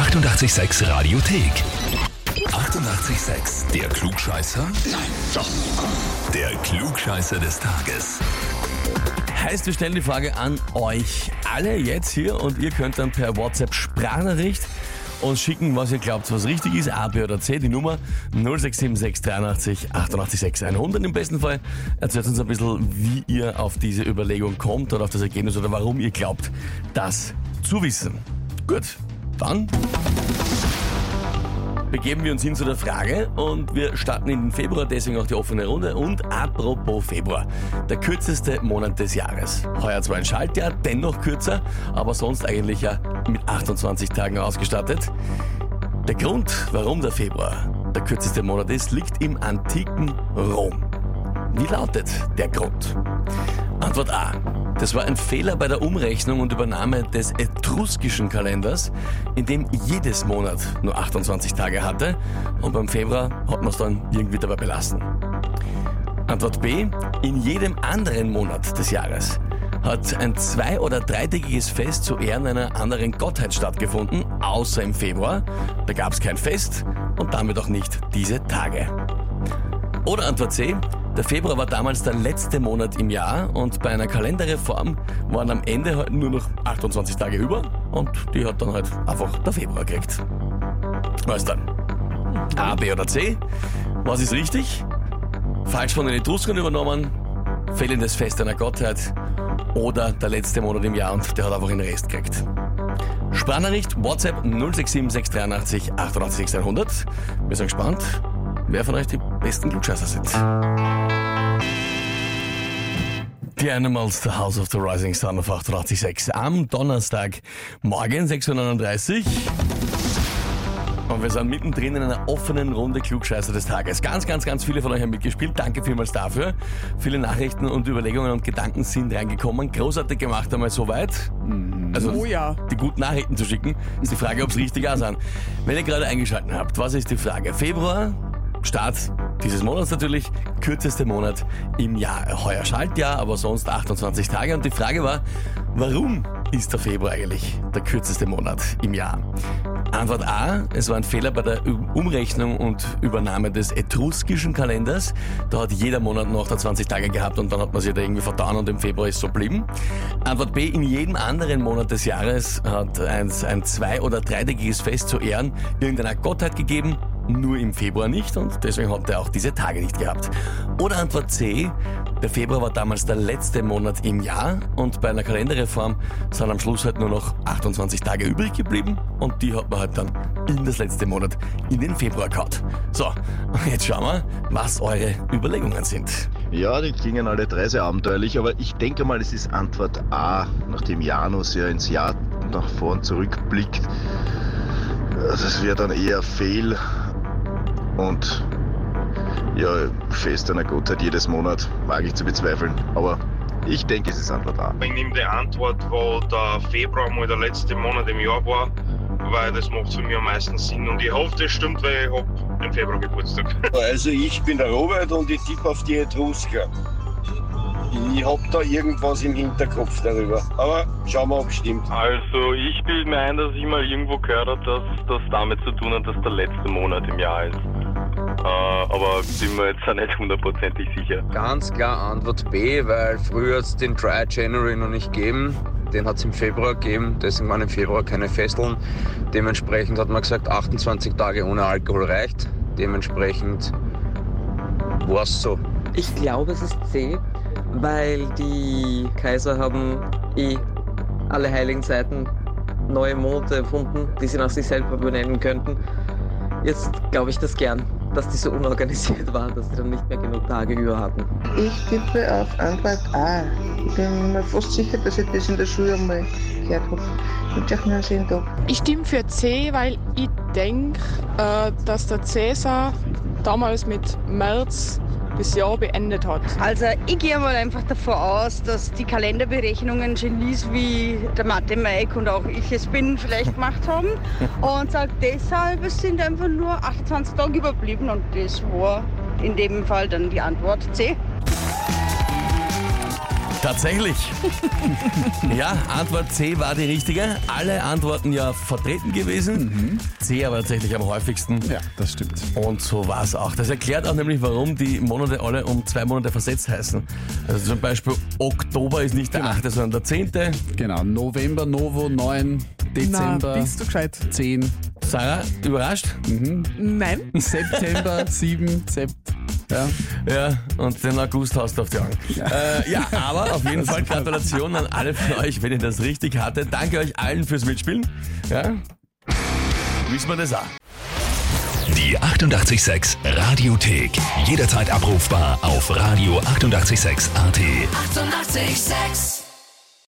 886 Radiothek. 88,6. Der Klugscheißer? Nein, doch. Der Klugscheißer des Tages. Heißt, wir stellen die Frage an euch alle jetzt hier und ihr könnt dann per WhatsApp Sprachnachricht uns schicken, was ihr glaubt, was richtig ist, A, B oder C, die Nummer 0676 83 88 6 100 im besten Fall. Erzählt uns ein bisschen, wie ihr auf diese Überlegung kommt oder auf das Ergebnis oder warum ihr glaubt, das zu wissen. Gut, dann begeben wir uns hin zu der Frage und wir starten in den Februar, deswegen auch die offene Runde. Und apropos Februar, der kürzeste Monat des Jahres. Heuer zwar ein Schaltjahr, dennoch kürzer, aber sonst eigentlich ja mit 28 Tagen ausgestattet. Der Grund, warum der Februar der kürzeste Monat ist, liegt im antiken Rom. Wie lautet der Grund? Antwort A. Das war ein Fehler bei der Umrechnung und Übernahme des etruskischen Kalenders, in dem jedes Monat nur 28 Tage hatte und beim Februar hat man es dann irgendwie dabei belassen. Antwort B. In jedem anderen Monat des Jahres hat ein zwei- oder dreitägiges Fest zu Ehren einer anderen Gottheit stattgefunden, außer im Februar. Da gab es kein Fest und damit auch nicht diese Tage. Oder Antwort C. Der Februar war damals der letzte Monat im Jahr und bei einer Kalenderreform waren am Ende halt nur noch 28 Tage über und die hat dann halt einfach der Februar gekriegt. Was dann? A, B oder C? Was ist richtig? Falsch von den Etruskern übernommen, fehlendes Fest einer Gottheit oder der letzte Monat im Jahr und der hat einfach den Rest gekriegt. Sprachnachricht WhatsApp 067 683 88 100. Wir sind gespannt, wer von euch die besten Klugscheißer sind. Die Animals, The House of the Rising Sun auf 886 am Donnerstag, morgen 6.39 Uhr. Und wir sind mittendrin in einer offenen Runde Klugscheißer des Tages. Ganz, ganz, ganz viele von euch haben mitgespielt. Danke vielmals dafür. Viele Nachrichten und Überlegungen und Gedanken sind reingekommen. Großartig gemacht einmal soweit. Also Oh ja. die guten Nachrichten zu schicken. Ist die Frage, ob es richtig auch sind. Wenn ihr gerade eingeschaltet habt, was ist die Frage? Februar, Start dieses Monats natürlich, kürzeste Monat im Jahr. Heuer Schaltjahr, aber sonst 28 Tage. Und die Frage war, warum ist der Februar eigentlich der kürzeste Monat im Jahr? Antwort A, es war ein Fehler bei der Umrechnung und Übernahme des etruskischen Kalenders. Da hat jeder Monat noch 20 Tage gehabt und dann hat man sich da irgendwie vertan und im Februar ist so geblieben. Antwort B, in jedem anderen Monat des Jahres hat ein, ein zwei- oder dreitägiges Fest zu Ehren irgendeiner Gottheit gegeben nur im Februar nicht und deswegen hat er auch diese Tage nicht gehabt. Oder Antwort C, der Februar war damals der letzte Monat im Jahr und bei einer Kalenderreform sind am Schluss halt nur noch 28 Tage übrig geblieben und die hat man halt dann in das letzte Monat in den Februar gehauen. So, und jetzt schauen wir, was eure Überlegungen sind. Ja, die klingen alle drei sehr abenteuerlich, aber ich denke mal, es ist Antwort A, nachdem Janus ja ins Jahr nach vorn zurückblickt. Das wäre dann eher Fehl und ja, Fest einer Gottheit jedes Monat, wage ich zu bezweifeln. Aber ich denke, es ist Antwort A. Ich nehme die Antwort, wo der Februar mal der letzte Monat im Jahr war, weil das macht für mich am meisten Sinn. Und ich hoffe, das stimmt, weil ich hab im Februar Geburtstag. Also ich bin der Robert und ich tippe auf die Etrusker. Ich hab da irgendwas im Hinterkopf darüber. Aber schauen wir, ob es stimmt. Also ich bilde mir ein, dass ich mal irgendwo gehört habe, dass das damit zu tun hat, dass der letzte Monat im Jahr ist. Äh, aber bin mir jetzt auch nicht hundertprozentig sicher. Ganz klar Antwort B, weil früher hat es den Dry January noch nicht gegeben. Den hat es im Februar gegeben, deswegen waren im Februar keine Festeln. Dementsprechend hat man gesagt, 28 Tage ohne Alkohol reicht. Dementsprechend war es so. Ich glaube, es ist C, weil die Kaiser haben eh alle heiligen Seiten neue Monate erfunden, die sie nach sich selber benennen könnten. Jetzt glaube ich das gern, dass die so unorganisiert waren, dass sie dann nicht mehr genug Tage über hatten. Ich tippe auf Antwort A. Ich bin mir fast sicher, dass ich das in der Schule einmal gehört habe. Ich stimme für C, weil ich denke, äh, dass der Cäsar damals mit März das Jahr beendet hat. Also ich gehe mal einfach davon aus, dass die Kalenderberechnungen Genies wie der Mathe Mike und auch ich es bin vielleicht gemacht haben und sage deshalb, es sind einfach nur 28 Tage überblieben und das war in dem Fall dann die Antwort C. Tatsächlich. ja, Antwort C war die richtige. Alle Antworten ja vertreten gewesen. C aber tatsächlich am häufigsten. Ja, das stimmt. Und so war es auch. Das erklärt auch nämlich, warum die Monate alle um zwei Monate versetzt heißen. Also zum Beispiel Oktober ist nicht der 8., sondern der 10. Genau, November, Novo 9, Dezember Na, bist du gescheit? 10, Sarah, überrascht? Nein. September 7, Sept. Ja. Ja, und den August hast du auf die Augen. Äh, ja, aber auf jeden Fall Gratulation an alle von euch, wenn ihr das richtig hattet. Danke euch allen fürs Mitspielen. Ja, wissen wir das auch. Die 886 Radiothek. Jederzeit abrufbar auf radio886.at. 886! 886